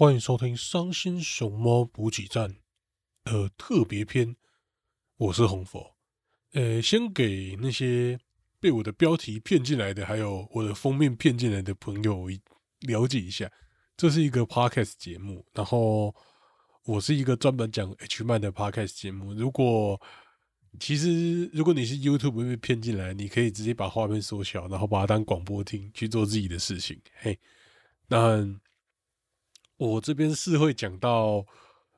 欢迎收听《伤心熊猫补给站》的特别篇，我是红佛。呃，先给那些被我的标题骗进来的，还有我的封面骗进来的朋友了解一下，这是一个 podcast 节目，然后我是一个专门讲 H 漫的 podcast 节目。如果其实如果你是 YouTube 被骗进来，你可以直接把画面缩小，然后把它当广播听去做自己的事情。嘿，那。我这边是会讲到，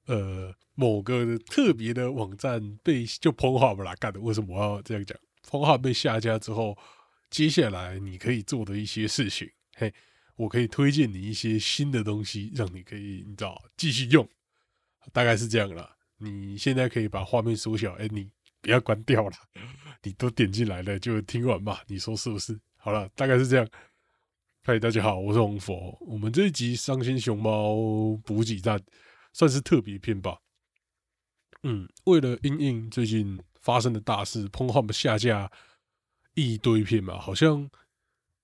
呃，某个特别的网站被就碰好不啦干的，为什么我要这样讲？碰好被下架之后，接下来你可以做的一些事情，嘿，我可以推荐你一些新的东西，让你可以你知道继续用，大概是这样了。你现在可以把画面缩小，哎，你不要关掉了，你都点进来了就听完吧，你说是不是？好了，大概是这样。嗨，大家好，我是红佛。我们这一集《伤心熊猫补给站》算是特别篇吧。嗯，为了应应最近发生的大事，碰他们下架一堆片嘛，好像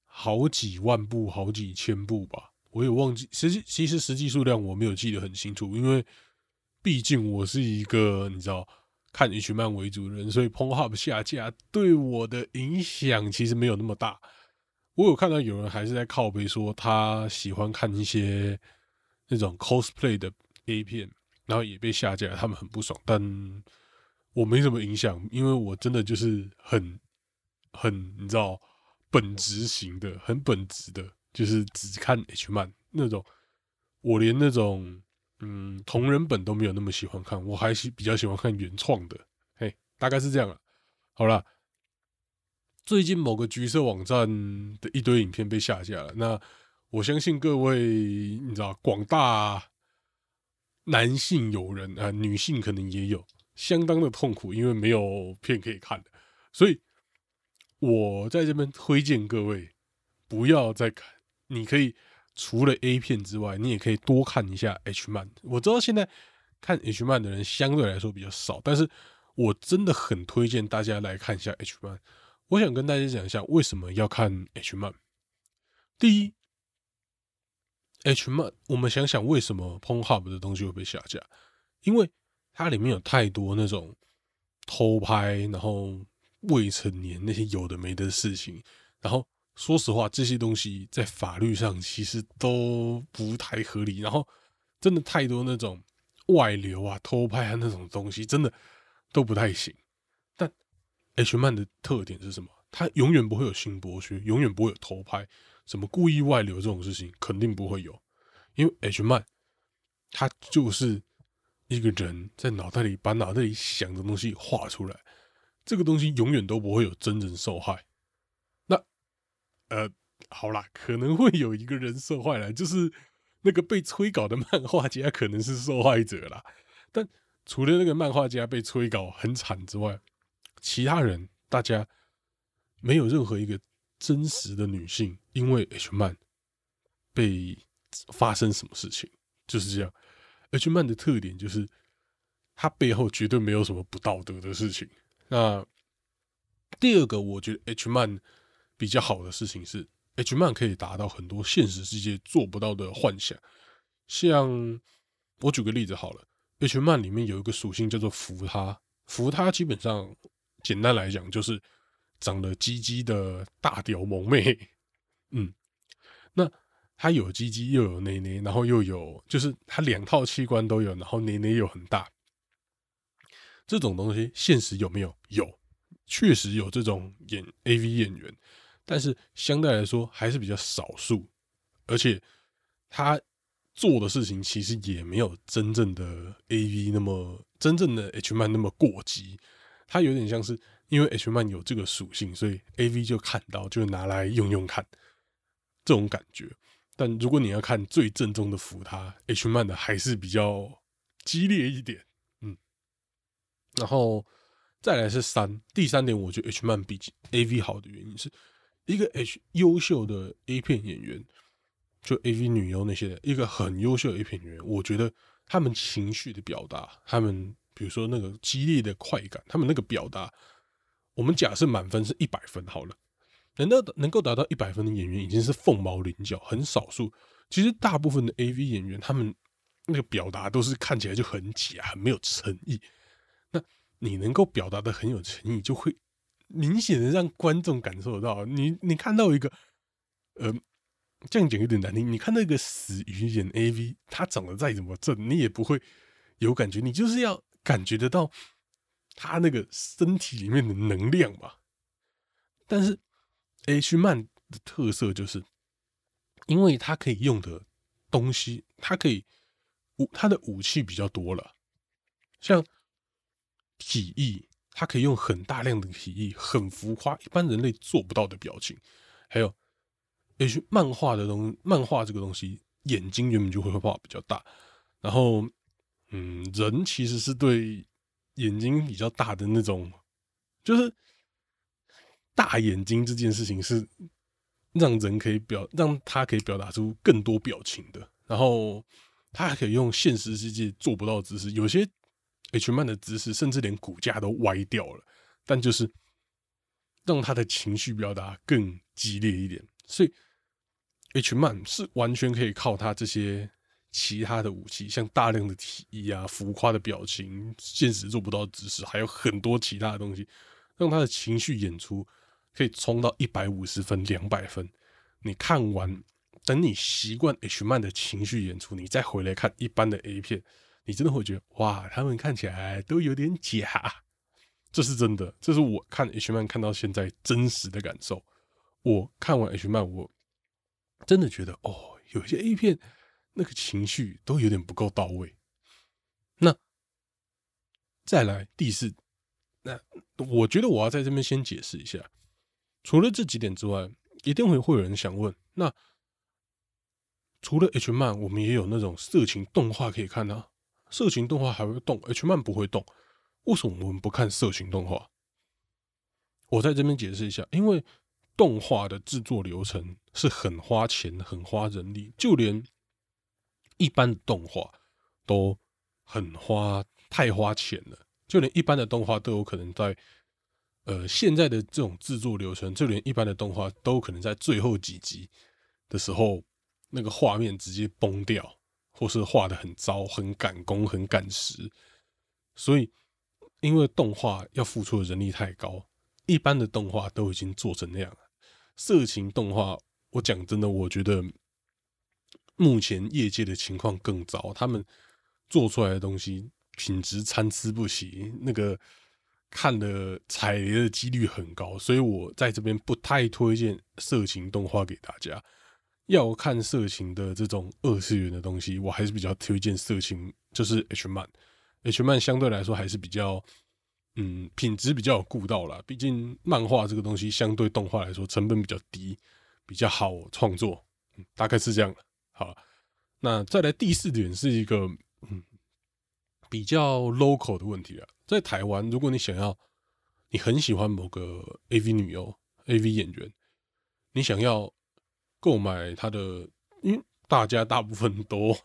好几万部、好几千部吧。我也忘记，实际其实实际数量我没有记得很清楚，因为毕竟我是一个你知道看 H 漫为主的人，所以 Pong Hub 下架对我的影响其实没有那么大。我有看到有人还是在靠背说他喜欢看一些那种 cosplay 的 A 片，然后也被下架，他们很不爽。但我没什么影响，因为我真的就是很很你知道本职型的，很本职的，就是只看 H 漫那种。我连那种嗯同人本都没有那么喜欢看，我还是比较喜欢看原创的。嘿，大概是这样了。好了。最近某个橘色网站的一堆影片被下架了，那我相信各位你知道广大男性友人啊，女性可能也有相当的痛苦，因为没有片可以看的，所以我在这边推荐各位不要再看，你可以除了 A 片之外，你也可以多看一下 H 漫。我知道现在看 H 漫的人相对来说比较少，但是我真的很推荐大家来看一下 H 漫。我想跟大家讲一下为什么要看 H 漫。第一，H 漫，我们想想为什么 PornHub 的东西会被下架？因为它里面有太多那种偷拍，然后未成年那些有的没的事情。然后说实话，这些东西在法律上其实都不太合理。然后真的太多那种外流啊、偷拍啊那种东西，真的都不太行。H 漫的特点是什么？它永远不会有性剥削，永远不会有偷拍，什么故意外流这种事情肯定不会有，因为 H 漫它就是一个人在脑袋里把脑袋里想的东西画出来，这个东西永远都不会有真人受害。那呃，好啦，可能会有一个人受害了，就是那个被催稿的漫画家可能是受害者啦。但除了那个漫画家被催稿很惨之外，其他人，大家没有任何一个真实的女性因为 H 漫被发生什么事情，就是这样。H 漫的特点就是，它背后绝对没有什么不道德的事情。那第二个，我觉得 H 漫比较好的事情是，H 漫可以达到很多现实世界做不到的幻想。像我举个例子好了，H 漫里面有一个属性叫做扶他，扶他基本上。简单来讲，就是长得鸡鸡的大屌萌妹，嗯，那她有鸡鸡又有内内，然后又有就是她两套器官都有，然后内内又很大，这种东西现实有没有？有，确实有这种演 A V 演员，但是相对来说还是比较少数，而且他做的事情其实也没有真正的 A V 那么真正的 H man 那么过激。它有点像是因为 H 漫有这个属性，所以 A V 就看到就拿来用用看这种感觉。但如果你要看最正宗的服，它 H 漫的还是比较激烈一点，嗯。然后再来是三，第三点，我觉得 H 漫比 A V 好的原因是一个 H 优秀的 A 片演员，就 A V 女优那些一个很优秀的 A 片演员，我觉得他们情绪的表达，他们。比如说那个激烈的快感，他们那个表达，我们假设满分是一百分好了，能够能够达到一百分的演员已经是凤毛麟角，很少数。其实大部分的 A V 演员，他们那个表达都是看起来就很假，很没有诚意。那你能够表达的很有诚意，就会明显的让观众感受到，你你看到一个，呃，这样讲有点难听，你看那个死鱼演 A V，他长得再怎么正，你也不会有感觉，你就是要感觉得到他那个身体里面的能量吧。但是 H 曼的特色就是，因为它可以用的东西，它可以。武他的武器比较多了，像体液，他可以用很大量的体液，很浮夸，一般人类做不到的表情。还有，H 漫画的东漫画这个东西，眼睛原本就会画比较大，然后，嗯，人其实是对眼睛比较大的那种，就是大眼睛这件事情是让人可以表让他可以表达出更多表情的，然后。他还可以用现实世界做不到的姿势，有些 H 曼的姿势甚至连骨架都歪掉了，但就是让他的情绪表达更激烈一点。所以 H 曼是完全可以靠他这些其他的武器，像大量的体液啊、浮夸的表情、现实做不到的姿势，还有很多其他的东西，让他的情绪演出可以冲到一百五十分、两百分。你看完。等你习惯 H 漫的情绪演出，你再回来看一般的 A 片，你真的会觉得哇，他们看起来都有点假。这是真的，这是我看 H 漫看到现在真实的感受。我看完 H 漫，我真的觉得哦，有些 A 片那个情绪都有点不够到位。那再来第四，那我觉得我要在这边先解释一下，除了这几点之外，一定会会有人想问，那。除了 H 漫，我们也有那种色情动画可以看啊。色情动画还会动，H 漫不会动，为什么我们不看色情动画？我在这边解释一下，因为动画的制作流程是很花钱、很花人力，就连一般的动画都很花，太花钱了。就连一般的动画都有可能在，呃，现在的这种制作流程，就连一般的动画都可能在最后几集的时候。那个画面直接崩掉，或是画的很糟、很赶工、很赶时，所以因为动画要付出的人力太高，一般的动画都已经做成那样。色情动画，我讲真的，我觉得目前业界的情况更糟，他们做出来的东西品质参差不齐，那个看的踩雷的几率很高，所以我在这边不太推荐色情动画给大家。要看色情的这种二次元的东西，我还是比较推荐色情，就是 H 漫，H 漫相对来说还是比较，嗯，品质比较有顾到了。毕竟漫画这个东西相对动画来说成本比较低，比较好创作，大概是这样好，那再来第四点是一个嗯比较 local 的问题啊，在台湾，如果你想要，你很喜欢某个 AV 女优、AV 演员，你想要。购买它的，因为大家大部分都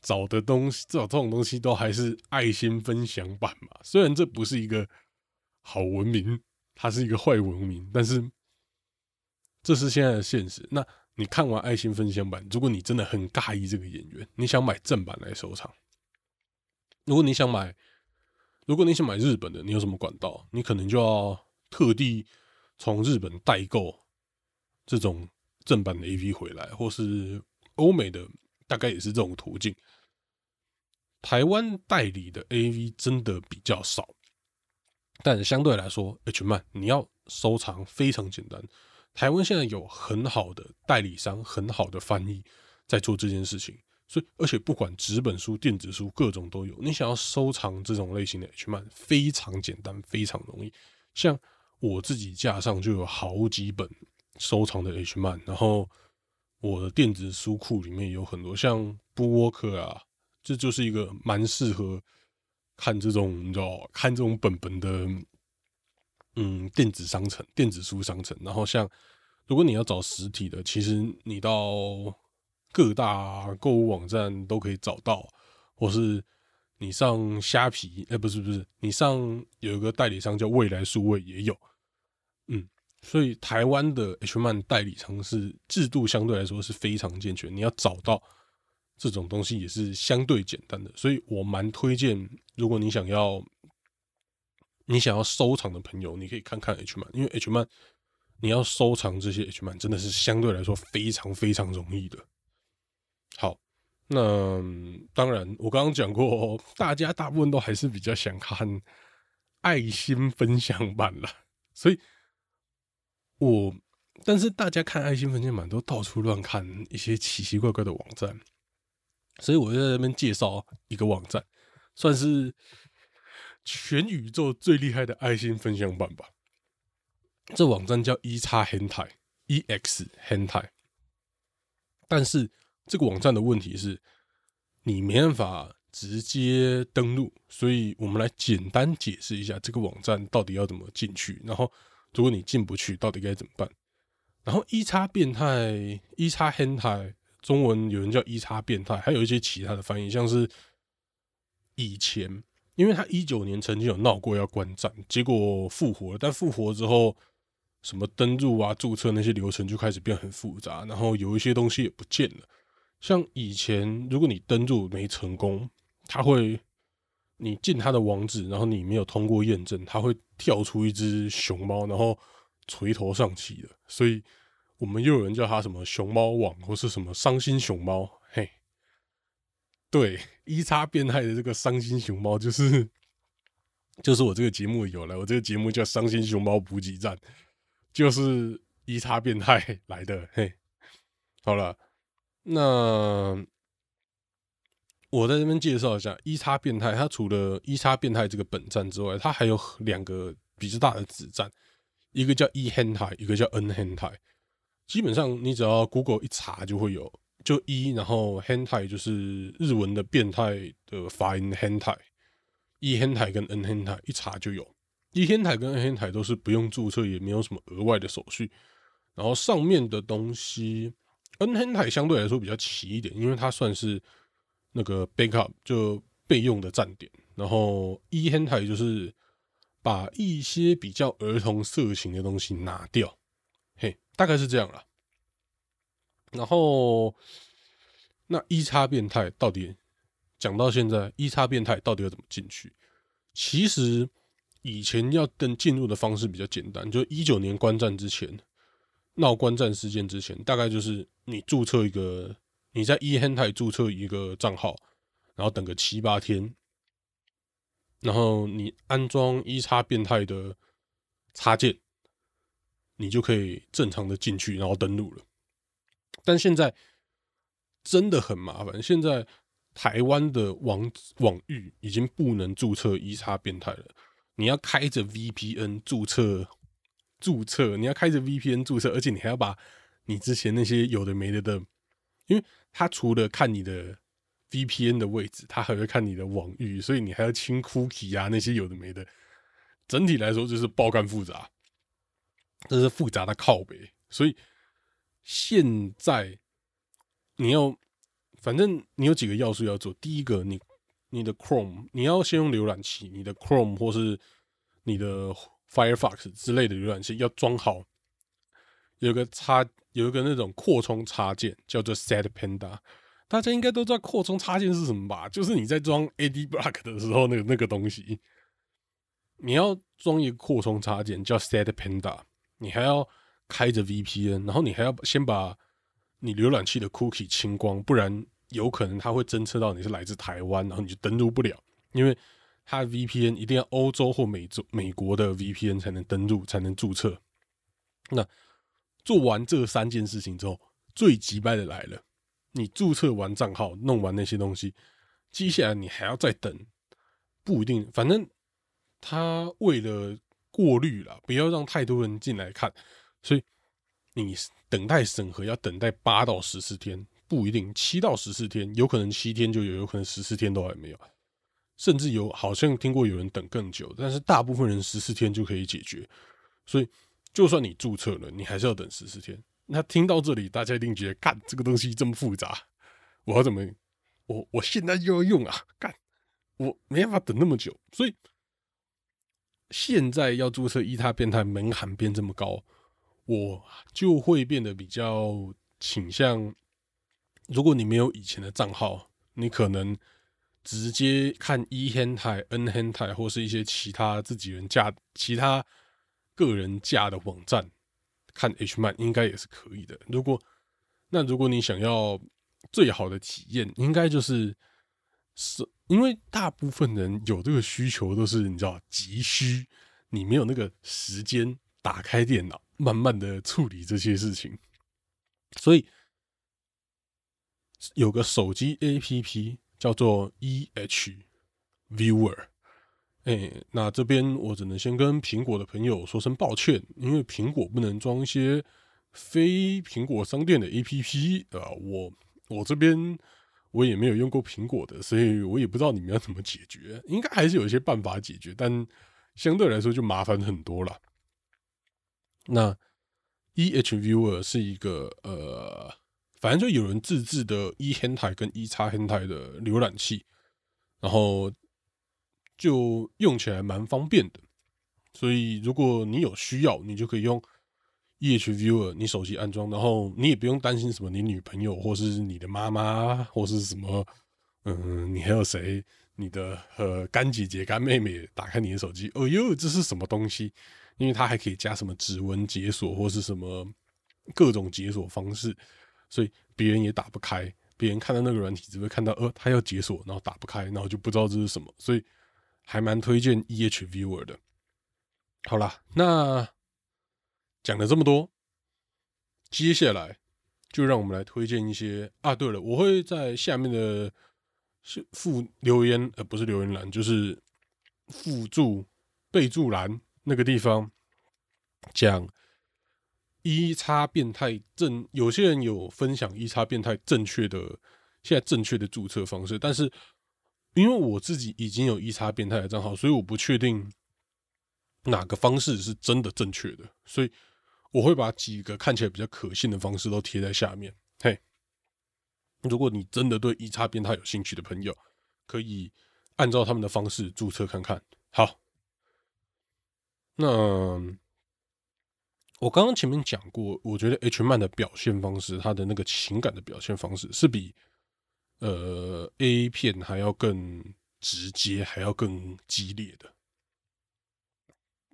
找的东西，找这种东西都还是爱心分享版嘛。虽然这不是一个好文明，它是一个坏文明，但是这是现在的现实。那你看完爱心分享版，如果你真的很尬意这个演员，你想买正版来收藏。如果你想买，如果你想买日本的，你有什么管道？你可能就要特地从日本代购这种。正版的 A V 回来，或是欧美的，大概也是这种途径。台湾代理的 A V 真的比较少，但相对来说，H 漫你要收藏非常简单。台湾现在有很好的代理商，很好的翻译在做这件事情，所以而且不管纸本书、电子书，各种都有。你想要收藏这种类型的 H 漫，非常简单，非常容易。像我自己架上就有好几本。收藏的 H 漫，然后我的电子书库里面有很多像布沃克啊，这就是一个蛮适合看这种你知道看这种本本的，嗯，电子商城、电子书商城。然后像如果你要找实体的，其实你到各大购物网站都可以找到，或是你上虾皮，哎，不是不是，你上有一个代理商叫未来数位也有，嗯。所以台湾的 Hman 代理商是制度相对来说是非常健全，你要找到这种东西也是相对简单的，所以我蛮推荐，如果你想要你想要收藏的朋友，你可以看看 H 漫，因为 H 漫你要收藏这些 H 漫真的是相对来说非常非常容易的。好，那当然我刚刚讲过，大家大部分都还是比较想看爱心分享版了，所以我但是大家看爱心分享版都到处乱看一些奇奇怪怪的网站，所以我就在那边介绍一个网站，算是。全宇宙最厉害的爱心分享版吧，这网站叫一叉 hentai，e x hentai。但是这个网站的问题是，你没办法直接登录，所以我们来简单解释一下这个网站到底要怎么进去。然后，如果你进不去，到底该怎么办？然后一叉变态，一叉 hentai，中文有人叫一叉变态，还有一些其他的翻译，像是以前。因为他一九年曾经有闹过要关站，结果复活了，但复活之后，什么登录啊、注册那些流程就开始变很复杂，然后有一些东西也不见了。像以前，如果你登录没成功，他会你进他的网址，然后你没有通过验证，他会跳出一只熊猫，然后垂头丧气的。所以我们又有人叫他什么熊猫网，或是什么伤心熊猫。对，一叉变态的这个伤心熊猫，就是就是我这个节目有了，我这个节目叫伤心熊猫补给站，就是一叉变态来的。嘿，好了，那我在这边介绍一下一叉变态，它除了一叉变态这个本站之外，它还有两个比较大的子站，一个叫一 hen 台，一个叫 n hen 台。基本上你只要 Google 一查就会有。就一，然后 hentai 就是日文的变态的发音 hentai，一 hentai 跟 n hentai 一查就有，一 hentai 跟 n hentai 都是不用注册，也没有什么额外的手续。然后上面的东西 n hentai 相对来说比较齐一点，因为它算是那个 backup 就备用的站点。然后一 hentai 就是把一些比较儿童色情的东西拿掉，嘿，大概是这样了。然后，那一叉变态到底讲到现在，一叉变态到底要怎么进去？其实以前要登进入的方式比较简单，就一九年关站之前，闹关站事件之前，大概就是你注册一个，你在一 hen 台注册一个账号，然后等个七八天，然后你安装一叉变态的插件，你就可以正常的进去，然后登录了。但现在真的很麻烦。现在台湾的网网域已经不能注册一叉变态了。你要开着 VPN 注册，注册你要开着 VPN 注册，而且你还要把你之前那些有的没的的，因为他除了看你的 VPN 的位置，他还会看你的网域，所以你还要清 cookie 啊那些有的没的。整体来说就是爆肝复杂，这是复杂的靠北，所以。现在你要，反正你有几个要素要做。第一个，你你的 Chrome，你要先用浏览器，你的 Chrome 或是你的 Firefox 之类的浏览器要装好，有个插有一个那种扩充插件叫做 Set Panda，大家应该都知道扩充插件是什么吧？就是你在装 Ad Block 的时候那个那个东西，你要装一个扩充插件叫 Set Panda，你还要。开着 VPN，然后你还要先把你浏览器的 cookie 清光，不然有可能它会侦测到你是来自台湾，然后你就登录不了，因为它 VPN 一定要欧洲或美洲、美国的 VPN 才能登录，才能注册。那做完这三件事情之后，最急败的来了，你注册完账号，弄完那些东西，接下来你还要再等，不一定，反正他为了过滤了，不要让太多人进来看。所以你等待审核要等待八到十四天，不一定七到十四天，有可能七天就有，有可能十四天都还没有，甚至有好像听过有人等更久，但是大部分人十四天就可以解决。所以就算你注册了，你还是要等十四天。那听到这里，大家一定觉得，干这个东西这么复杂，我要怎么？我我现在就要用啊！干，我没办法等那么久。所以现在要注册一他变态门槛变这么高。我就会变得比较倾向如果你没有以前的账号，你可能直接看 E hen 台、N hen 台或是一些其他自己人架、其他个人架的网站看 H 漫，应该也是可以的。如果那如果你想要最好的体验，应该就是是，因为大部分人有这个需求都是你知道急需，你没有那个时间打开电脑，慢慢的处理这些事情，所以。有个手机 A P P 叫做 E H Viewer，哎，那这边我只能先跟苹果的朋友说声抱歉，因为苹果不能装一些非苹果商店的 A P P 啊。我我这边我也没有用过苹果的，所以我也不知道你们要怎么解决。应该还是有一些办法解决，但相对来说就麻烦很多了。那 E H Viewer 是一个呃。反正就有人自制的 E 黑台跟 E 叉黑台的浏览器，然后就用起来蛮方便的。所以如果你有需要，你就可以用 E H Viewer，你手机安装，然后你也不用担心什么你女朋友或是你的妈妈或是什么，嗯，你还有谁，你的呃干姐姐、干妹妹打开你的手机，哦哟，这是什么东西？因为它还可以加什么指纹解锁或是什么各种解锁方式。所以别人也打不开，别人看到那个软体只会看到，呃，他要解锁，然后打不开，然后就不知道这是什么，所以还蛮推荐 E H Viewer 的。好啦，那讲了这么多，接下来就让我们来推荐一些啊。对了，我会在下面的是附留言，呃，不是留言栏，就是附注备注栏那个地方讲。一叉变态正，有些人有分享一叉变态正确的，现在正确的注册方式，但是因为我自己已经有一叉变态的账号，所以我不确定哪个方式是真的正确的，所以我会把几个看起来比较可信的方式都贴在下面。嘿，如果你真的对一叉变态有兴趣的朋友，可以按照他们的方式注册看看。好，那。我刚刚前面讲过，我觉得 H 漫的表现方式，它的那个情感的表现方式，是比呃 A 片还要更直接，还要更激烈的。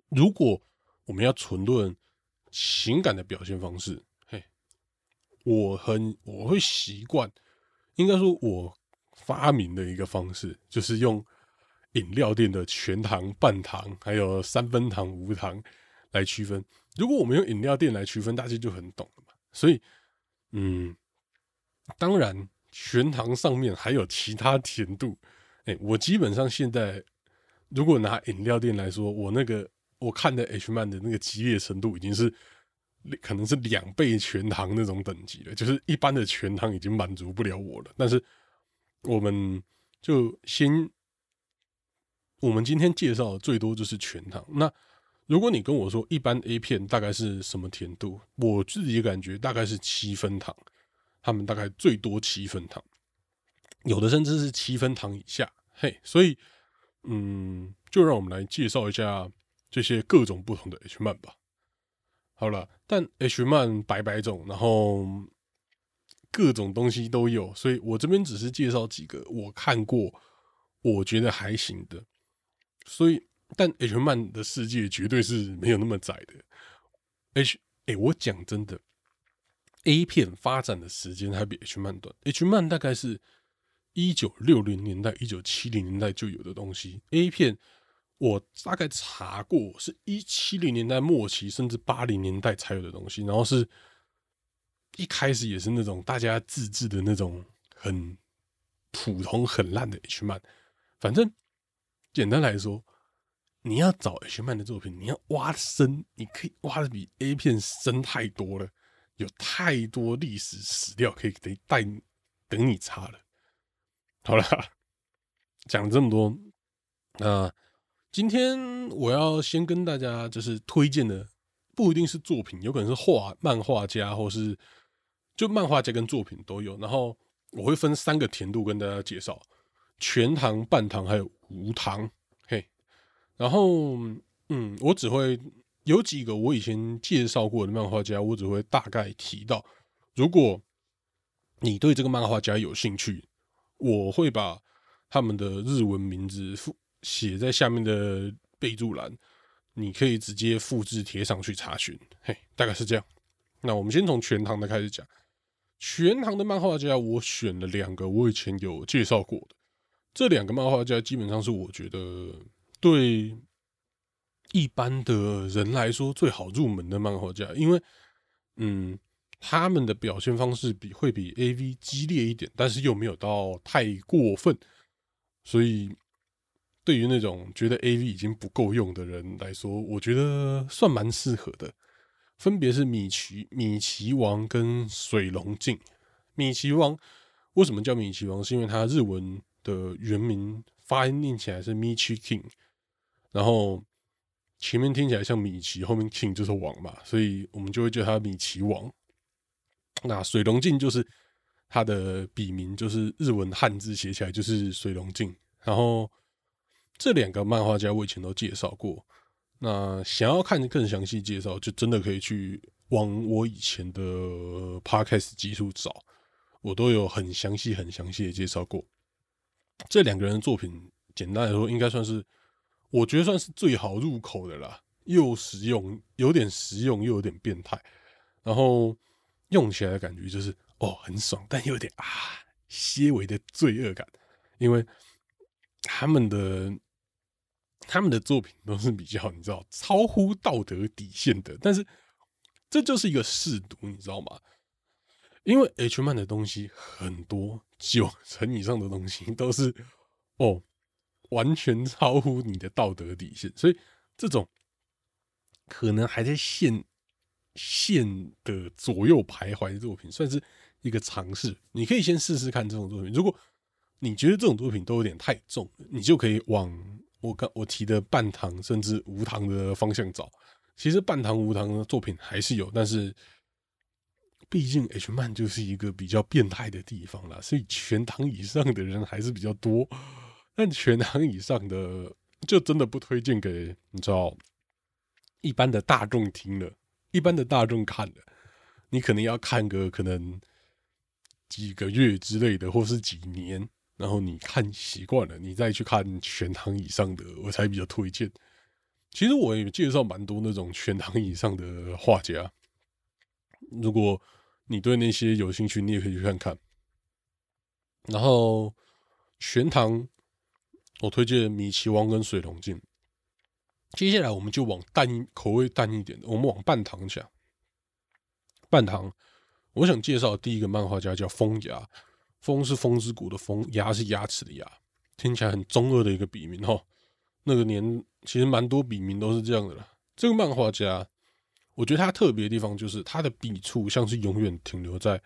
如果我们要纯论情感的表现方式，嘿，我很我会习惯，应该说我发明的一个方式，就是用饮料店的全糖、半糖，还有三分糖、无糖来区分。如果我们用饮料店来区分，大家就很懂了嘛。所以，嗯，当然全糖上面还有其他甜度。哎，我基本上现在如果拿饮料店来说，我那个我看的 H 曼的那个激烈程度已经是可能是两倍全糖那种等级了。就是一般的全糖已经满足不了我了。但是我们就先，我们今天介绍的最多就是全糖。那如果你跟我说一般 A 片大概是什么甜度，我自己感觉大概是七分糖，他们大概最多七分糖，有的甚至是七分糖以下。嘿，所以嗯，就让我们来介绍一下这些各种不同的 H 漫吧。好了，但 H 漫百百种，然后各种东西都有，所以我这边只是介绍几个我看过，我觉得还行的，所以。但 H 漫的世界绝对是没有那么窄的。H 哎，我讲真的，A 片发展的时间还比 H 漫短。H 漫大概是一九六零年代、一九七零年代就有的东西。A 片我大概查过，是一七零年代末期甚至八零年代才有的东西。然后是一开始也是那种大家自制的那种很普通、很烂的 H 漫。反正简单来说。你要找 H 漫的作品，你要挖深，你可以挖的比 A 片深太多了，有太多历史史料可以等带等你查了。好了，讲了这么多，那今天我要先跟大家就是推荐的，不一定是作品，有可能是画漫画家，或是就漫画家跟作品都有。然后我会分三个甜度跟大家介绍：全糖、半糖还有无糖。嘿然后，嗯，我只会有几个我以前介绍过的漫画家，我只会大概提到。如果你对这个漫画家有兴趣，我会把他们的日文名字附写在下面的备注栏，你可以直接复制贴上去查询。嘿，大概是这样。那我们先从全堂的开始讲。全堂的漫画家，我选了两个我以前有介绍过的。这两个漫画家基本上是我觉得对一般的人来说最好入门的漫画家，因为嗯，他们的表现方式比会比 A V 激烈一点，但是又没有到太过分，所以对于那种觉得 A V 已经不够用的人来说，我觉得算蛮适合的。分别是米奇、米奇王跟水龙镜。米奇王为什么叫米奇王？是因为它日文的原名发音念起来是 Michi King，然后前面听起来像米奇，后面 King 就是王嘛，所以我们就会叫它米奇王。那水龙镜就是它的笔名，就是日文汉字写起来就是水龙镜。然后这两个漫画家我以前都介绍过。那想要看更详细介绍，就真的可以去往我以前的 podcast 基础找，我都有很详细、很详细的介绍过。这两个人的作品，简单来说，应该算是我觉得算是最好入口的啦，又实用，有点实用，又有点变态，然后用起来的感觉就是哦很爽，但有点啊些微的罪恶感，因为他们的。他们的作品都是比较你知道超乎道德底线的，但是这就是一个试读，你知道吗？因为 H man 的东西很多，九成以上的东西都是哦，完全超乎你的道德底线，所以这种可能还在线线的左右徘徊的作品，算是一个尝试。你可以先试试看这种作品，如果你觉得这种作品都有点太重，你就可以往。我刚我提的半糖甚至无糖的方向找，其实半糖无糖的作品还是有，但是毕竟 H 漫就是一个比较变态的地方啦，所以全堂以上的人还是比较多，但全堂以上的就真的不推荐给你知道一般的大众听了，一般的大众看了，你可能要看个可能几个月之类的，或是几年。然后你看习惯了，你再去看全堂以上的，我才比较推荐。其实我也介绍蛮多那种全堂以上的画家，如果你对那些有兴趣，你也可以去看看。然后全堂，我推荐米奇王跟水龙镜。接下来我们就往淡口味淡一点的，我们往半糖讲。半糖，我想介绍第一个漫画家叫风牙。风是风之谷的风，牙是牙齿的牙，听起来很中二的一个笔名哈。那个年其实蛮多笔名都是这样的啦。这个漫画家，我觉得他特别的地方就是他的笔触像是永远停留在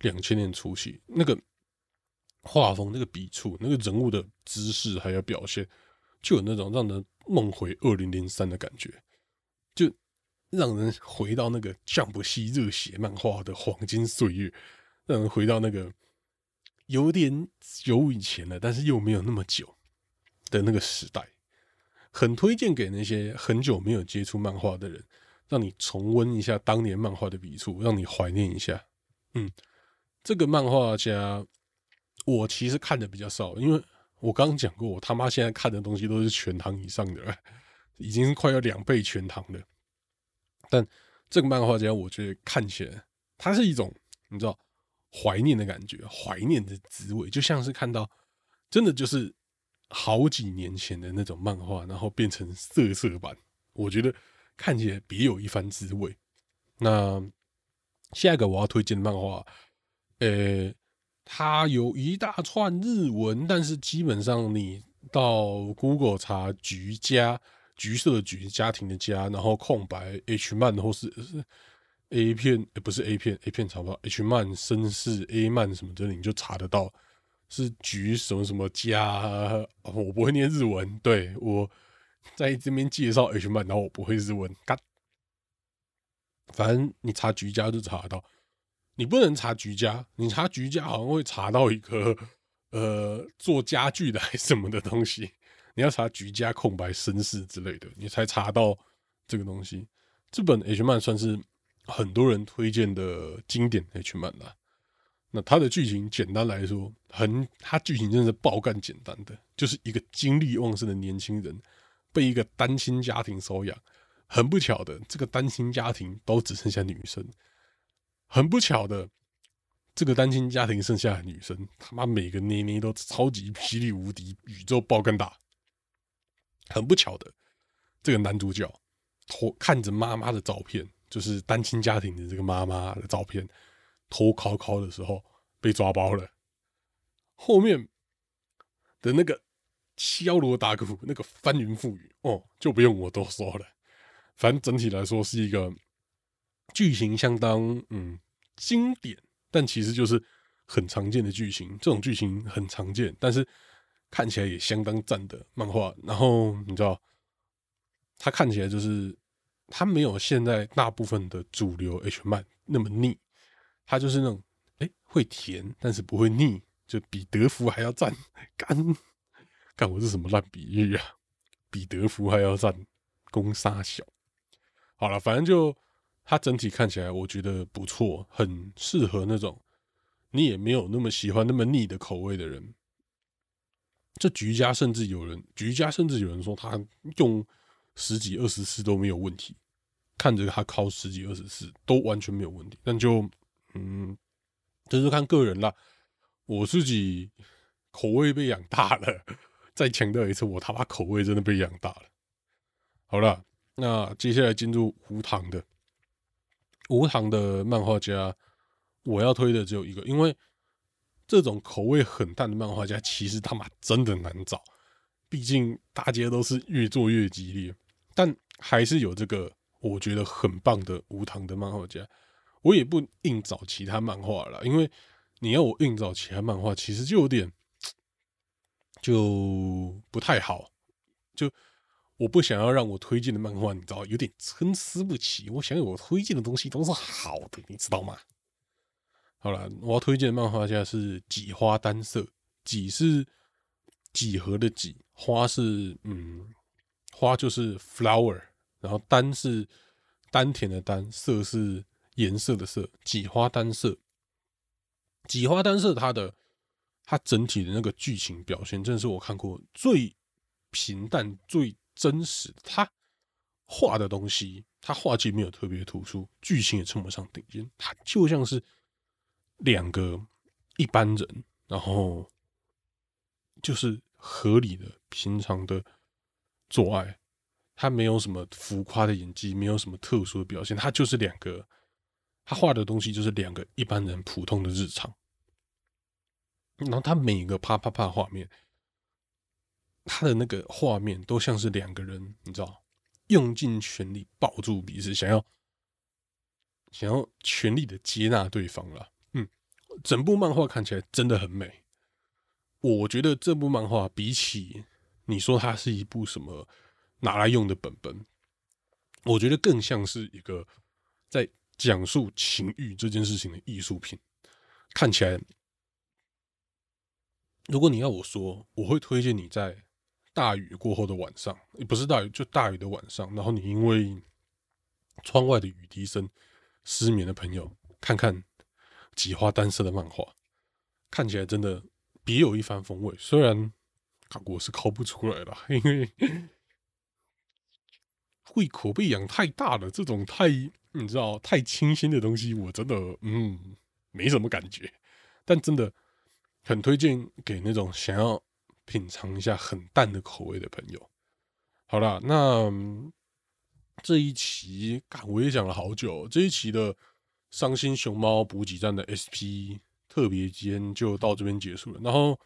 两千年初期，那个画风、那个笔触、那个人物的姿势还有表现，就有那种让人梦回二零零三的感觉，就让人回到那个降不系热血漫画的黄金岁月，让人回到那个。有点久以前了，但是又没有那么久的那个时代，很推荐给那些很久没有接触漫画的人，让你重温一下当年漫画的笔触，让你怀念一下。嗯，这个漫画家我其实看的比较少，因为我刚刚讲过，我他妈现在看的东西都是全堂以上的，已经快要两倍全堂的。但这个漫画家，我觉得看起来，它是一种你知道。怀念的感觉，怀念的滋味，就像是看到真的就是好几年前的那种漫画，然后变成色色版，我觉得看起来别有一番滋味。那下一个我要推荐的漫画，呃，它有一大串日文，但是基本上你到 Google 查“橘家”，橘色的橘，家庭的家，然后空白 H 漫或是是。A 片不是 A 片，A 片查不到，H 漫、绅士、A 漫什么的，你就查得到。是橘什么什么加，我不会念日文，对我在这边介绍 H 漫，然后我不会日文，干。反正你查局家就查得到，你不能查局家，你查局家好像会查到一个呃做家具的还是什么的东西，你要查局家空白绅士之类的，你才查到这个东西。这本 H 漫算是。很多人推荐的经典 H 漫啦，那它的剧情简单来说，很，它剧情真的是爆干简单的，就是一个精力旺盛的年轻人被一个单亲家庭收养，很不巧的，这个单亲家庭都只剩下女生，很不巧的，这个单亲家庭剩下的女生，他妈每个捏捏都超级霹雳无敌，宇宙爆更大，很不巧的，这个男主角偷看着妈妈的照片，就是单亲家庭的这个妈妈的照片。偷考考的时候被抓包了，后面的那个敲锣打鼓、那个翻云覆雨哦，就不用我多说了。反正整体来说是一个剧情相当嗯经典，但其实就是很常见的剧情。这种剧情很常见，但是看起来也相当赞的漫画。然后你知道，它看起来就是它没有现在大部分的主流 H 漫那么腻。它就是那种，哎，会甜，但是不会腻，就比德芙还要赞。干，看我是什么烂比喻啊？比德芙还要赞，攻杀小。好了，反正就它整体看起来，我觉得不错，很适合那种你也没有那么喜欢那么腻的口味的人。这局家甚至有人，局家甚至有人说他用十几二十次都没有问题，看着他靠十几二十次都完全没有问题，但就。嗯，这是看个人啦。我自己口味被养大了，再强调一次，我他妈口味真的被养大了。好了，那接下来进入无糖的，无糖的漫画家，我要推的只有一个，因为这种口味很淡的漫画家，其实他妈真的难找。毕竟大家都是越做越激烈，但还是有这个我觉得很棒的无糖的漫画家。我也不硬找其他漫画了，因为你要我硬找其他漫画，其实就有点就不太好。就我不想要让我推荐的漫画，你知道，有点参差不齐。我想我推荐的东西都是好的，你知道吗？好了，我要推荐的漫画家是几花单色，几是几何的几，花是嗯花就是 flower，然后丹是丹田的丹，色是。颜色的色，几花单色，几花单色，它的它整体的那个剧情表现，真的是我看过最平淡、最真实。他画的东西，他画技没有特别突出，剧情也称不上顶尖。他就像是两个一般人，然后就是合理的、平常的做爱。他没有什么浮夸的演技，没有什么特殊的表现，他就是两个。他画的东西就是两个一般人普通的日常，然后他每一个啪啪啪画面，他的那个画面都像是两个人，你知道，用尽全力抱住彼此，想要想要全力的接纳对方了。嗯，整部漫画看起来真的很美。我觉得这部漫画比起你说它是一部什么拿来用的本本，我觉得更像是一个在。讲述情欲这件事情的艺术品，看起来，如果你要我说，我会推荐你在大雨过后的晚上，也不是大雨，就大雨的晚上，然后你因为窗外的雨滴声失眠的朋友，看看几花单色的漫画，看起来真的别有一番风味。虽然我是抠不出来了，因为胃口被养太大了，这种太。你知道太清新的东西，我真的嗯没什么感觉，但真的很推荐给那种想要品尝一下很淡的口味的朋友。好了，那这一期我也讲了好久，这一期的伤心熊猫补给站的 SP 特别间就到这边结束了。然后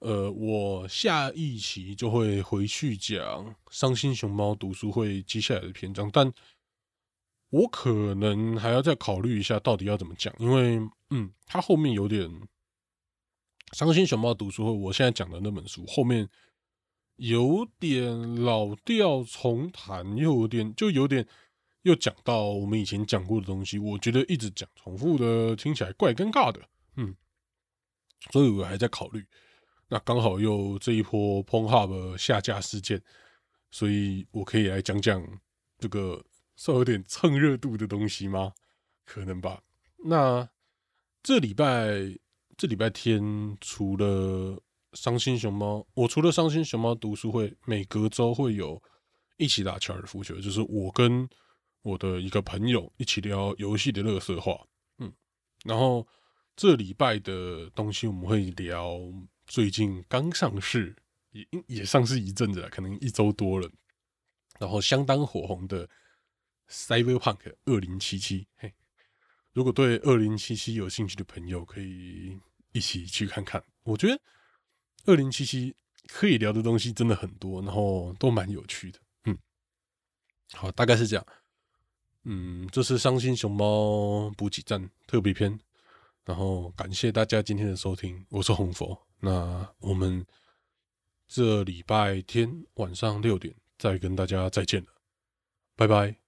呃，我下一期就会回去讲伤心熊猫读书会接下来的篇章，但。我可能还要再考虑一下，到底要怎么讲，因为，嗯，它后面有点伤心熊猫读书会，我现在讲的那本书后面有点老调重弹，又有点就有点又讲到我们以前讲过的东西，我觉得一直讲重复的，听起来怪尴尬的，嗯，所以我还在考虑。那刚好又这一波 p o n Hub 下架事件，所以我可以来讲讲这个。稍有点蹭热度的东西吗？可能吧。那这礼拜这礼拜天除了伤心熊猫，我除了伤心熊猫读书会，每隔周会有一起打高尔夫球，就是我跟我的一个朋友一起聊游戏的乐色话，嗯，然后这礼拜的东西我们会聊最近刚上市，也也上市一阵子了，可能一周多了，然后相当火红的 Cyberpunk 二零七七，嘿，如果对二零七七有兴趣的朋友，可以一起去看看，我觉得。二零七七可以聊的东西真的很多，然后都蛮有趣的。嗯，好，大概是这样。嗯，这是伤心熊猫补给站特别篇，然后感谢大家今天的收听，我是红佛。那我们这礼拜天晚上六点再跟大家再见了，拜拜。